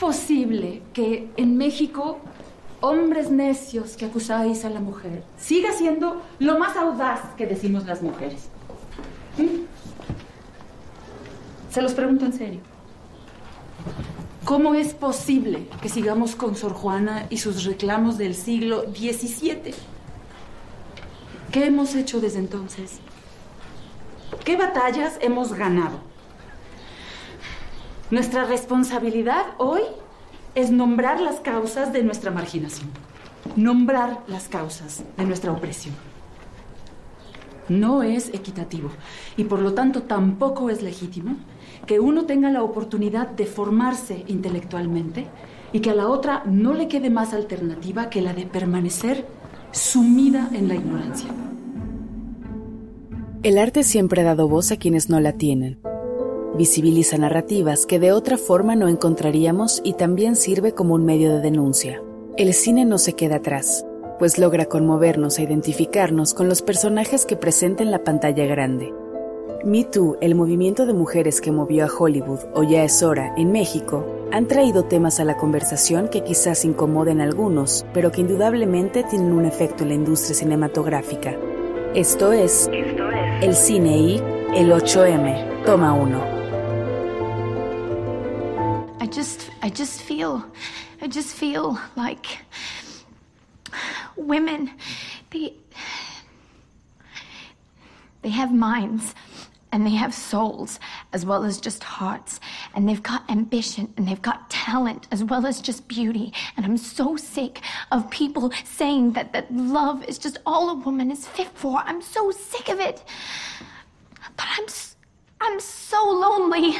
posible que en México hombres necios que acusáis a la mujer siga siendo lo más audaz que decimos las mujeres? ¿Mm? Se los pregunto en serio. ¿Cómo es posible que sigamos con Sor Juana y sus reclamos del siglo XVII? ¿Qué hemos hecho desde entonces? ¿Qué batallas hemos ganado? Nuestra responsabilidad hoy es nombrar las causas de nuestra marginación, nombrar las causas de nuestra opresión. No es equitativo y por lo tanto tampoco es legítimo que uno tenga la oportunidad de formarse intelectualmente y que a la otra no le quede más alternativa que la de permanecer sumida en la ignorancia. El arte siempre ha dado voz a quienes no la tienen. Visibiliza narrativas que de otra forma no encontraríamos y también sirve como un medio de denuncia. El cine no se queda atrás, pues logra conmovernos e identificarnos con los personajes que presenta en la pantalla grande me Too, el movimiento de mujeres que movió a Hollywood o Ya es hora en México, han traído temas a la conversación que quizás incomoden a algunos, pero que indudablemente tienen un efecto en la industria cinematográfica. Esto es, el cine y el 8M, toma 1. Just, I just feel, I just feel like women, they, they have minds. and they have souls as well as just hearts. And they've got ambition and they've got talent as well as just beauty. And i'm so sick of people saying that that love is just all a woman is fit for. I'm so sick of it. But i'm i'm so lonely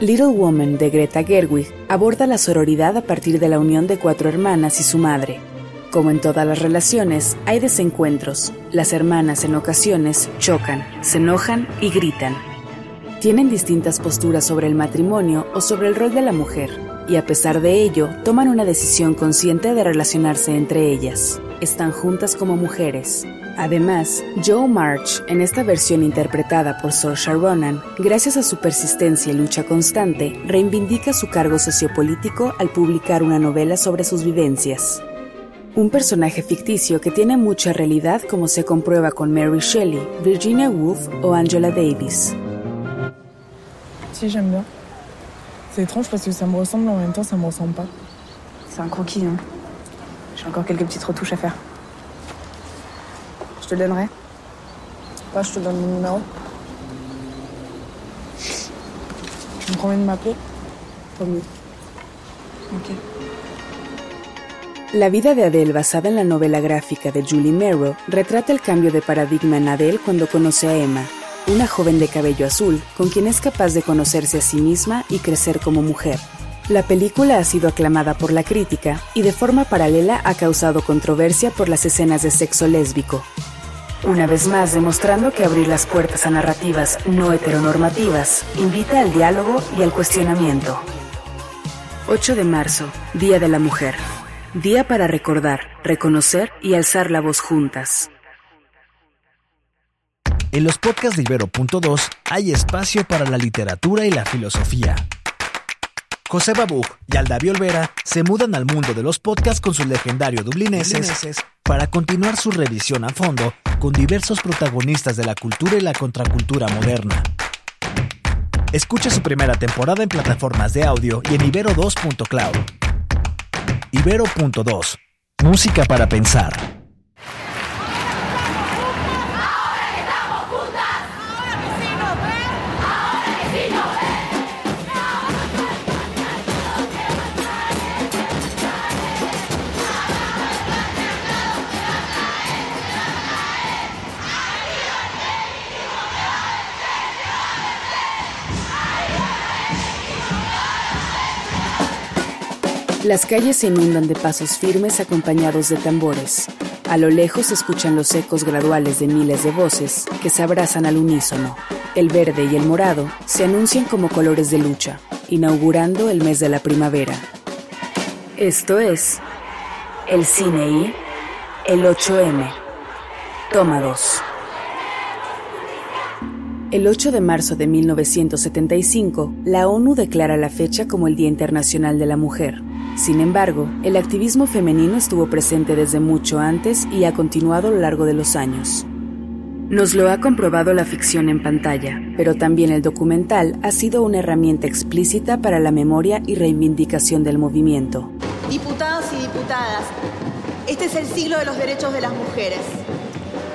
Little Woman de Greta Gerwig aborda la sororidad a partir de la unión de cuatro hermanas y su madre, Como en todas las relaciones, hay desencuentros. Las hermanas en ocasiones chocan, se enojan y gritan. Tienen distintas posturas sobre el matrimonio o sobre el rol de la mujer, y a pesar de ello, toman una decisión consciente de relacionarse entre ellas. Están juntas como mujeres. Además, Joe March, en esta versión interpretada por Saoirse Ronan, gracias a su persistencia y lucha constante, reivindica su cargo sociopolítico al publicar una novela sobre sus vivencias. Un personaje ficticio que tiene mucha realidad como se comprueba con Mary Shelley, Virginia Woolf o Angela Davis. Si, j'aime bien. C'est étrange parce que ça me ressemble en même temps ça me ressemble pas. C'est un croquis, hein. J'ai encore quelques petites retouches à faire. Te donnerai Pas. La vida de Adele, basada en la novela gráfica de Julie Merrow, retrata el cambio de paradigma en Adele cuando conoce a Emma, una joven de cabello azul con quien es capaz de conocerse a sí misma y crecer como mujer. La película ha sido aclamada por la crítica y de forma paralela ha causado controversia por las escenas de sexo lésbico. Una vez más demostrando que abrir las puertas a narrativas no heteronormativas invita al diálogo y al cuestionamiento. 8 de marzo, Día de la Mujer. Día para recordar, reconocer y alzar la voz juntas. En los podcasts de Ibero.2 hay espacio para la literatura y la filosofía. José Babú y Aldavi Olvera se mudan al mundo de los podcasts con sus legendarios dublineses para continuar su revisión a fondo con diversos protagonistas de la cultura y la contracultura moderna. Escucha su primera temporada en plataformas de audio y en ibero2.cloud. Ibero.2. Música para pensar. Las calles se inundan de pasos firmes acompañados de tambores. A lo lejos se escuchan los ecos graduales de miles de voces que se abrazan al unísono. El verde y el morado se anuncian como colores de lucha, inaugurando el mes de la primavera. Esto es el cine y el 8M. Toma 2. El 8 de marzo de 1975, la ONU declara la fecha como el Día Internacional de la Mujer. Sin embargo, el activismo femenino estuvo presente desde mucho antes y ha continuado a lo largo de los años. Nos lo ha comprobado la ficción en pantalla, pero también el documental ha sido una herramienta explícita para la memoria y reivindicación del movimiento. Diputados y diputadas, este es el siglo de los derechos de las mujeres.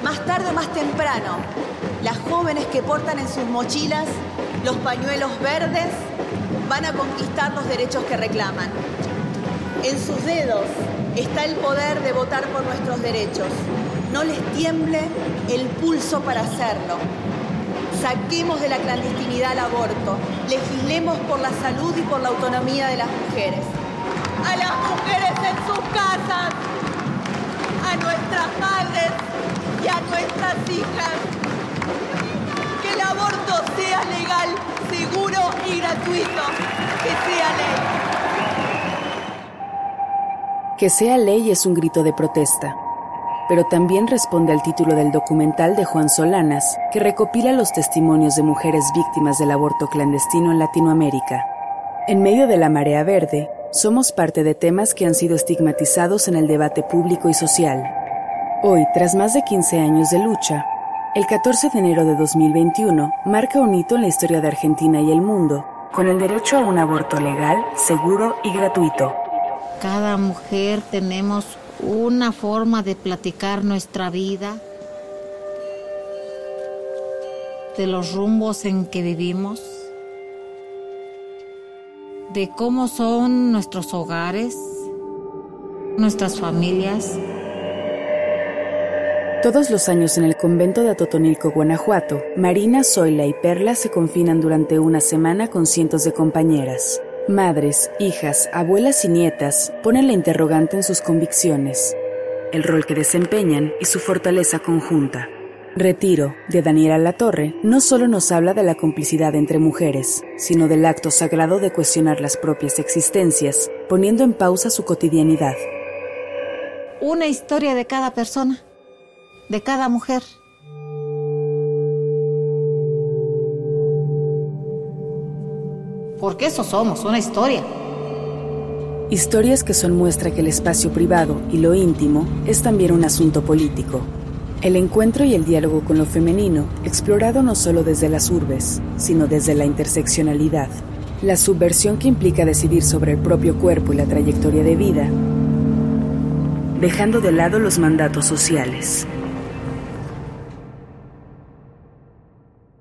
Más tarde o más temprano, las jóvenes que portan en sus mochilas los pañuelos verdes van a conquistar los derechos que reclaman. En sus dedos está el poder de votar por nuestros derechos no les tiemble el pulso para hacerlo. Saquemos de la clandestinidad el aborto, legislemos por la salud y por la autonomía de las mujeres. A las mujeres en sus casas, a nuestras madres y a nuestras hijas. Que el aborto sea Que sea ley es un grito de protesta pero también responde al título del documental de Juan Solanas, que recopila los testimonios de mujeres víctimas del aborto clandestino en Latinoamérica. En medio de la marea verde, somos parte de temas que han sido estigmatizados en el debate público y social. Hoy, tras más de 15 años de lucha, el 14 de enero de 2021 marca un hito en la historia de Argentina y el mundo, con el derecho a un aborto legal, seguro y gratuito. Cada mujer tenemos una forma de platicar nuestra vida, de los rumbos en que vivimos, de cómo son nuestros hogares, nuestras familias. Todos los años en el convento de Atotonilco, Guanajuato, Marina, Zoila y Perla se confinan durante una semana con cientos de compañeras. Madres, hijas, abuelas y nietas ponen la interrogante en sus convicciones, el rol que desempeñan y su fortaleza conjunta. Retiro, de Daniela Latorre, no solo nos habla de la complicidad entre mujeres, sino del acto sagrado de cuestionar las propias existencias, poniendo en pausa su cotidianidad. Una historia de cada persona, de cada mujer. Porque eso somos, una historia. Historias que son muestra que el espacio privado y lo íntimo es también un asunto político. El encuentro y el diálogo con lo femenino, explorado no solo desde las urbes, sino desde la interseccionalidad, la subversión que implica decidir sobre el propio cuerpo y la trayectoria de vida, dejando de lado los mandatos sociales.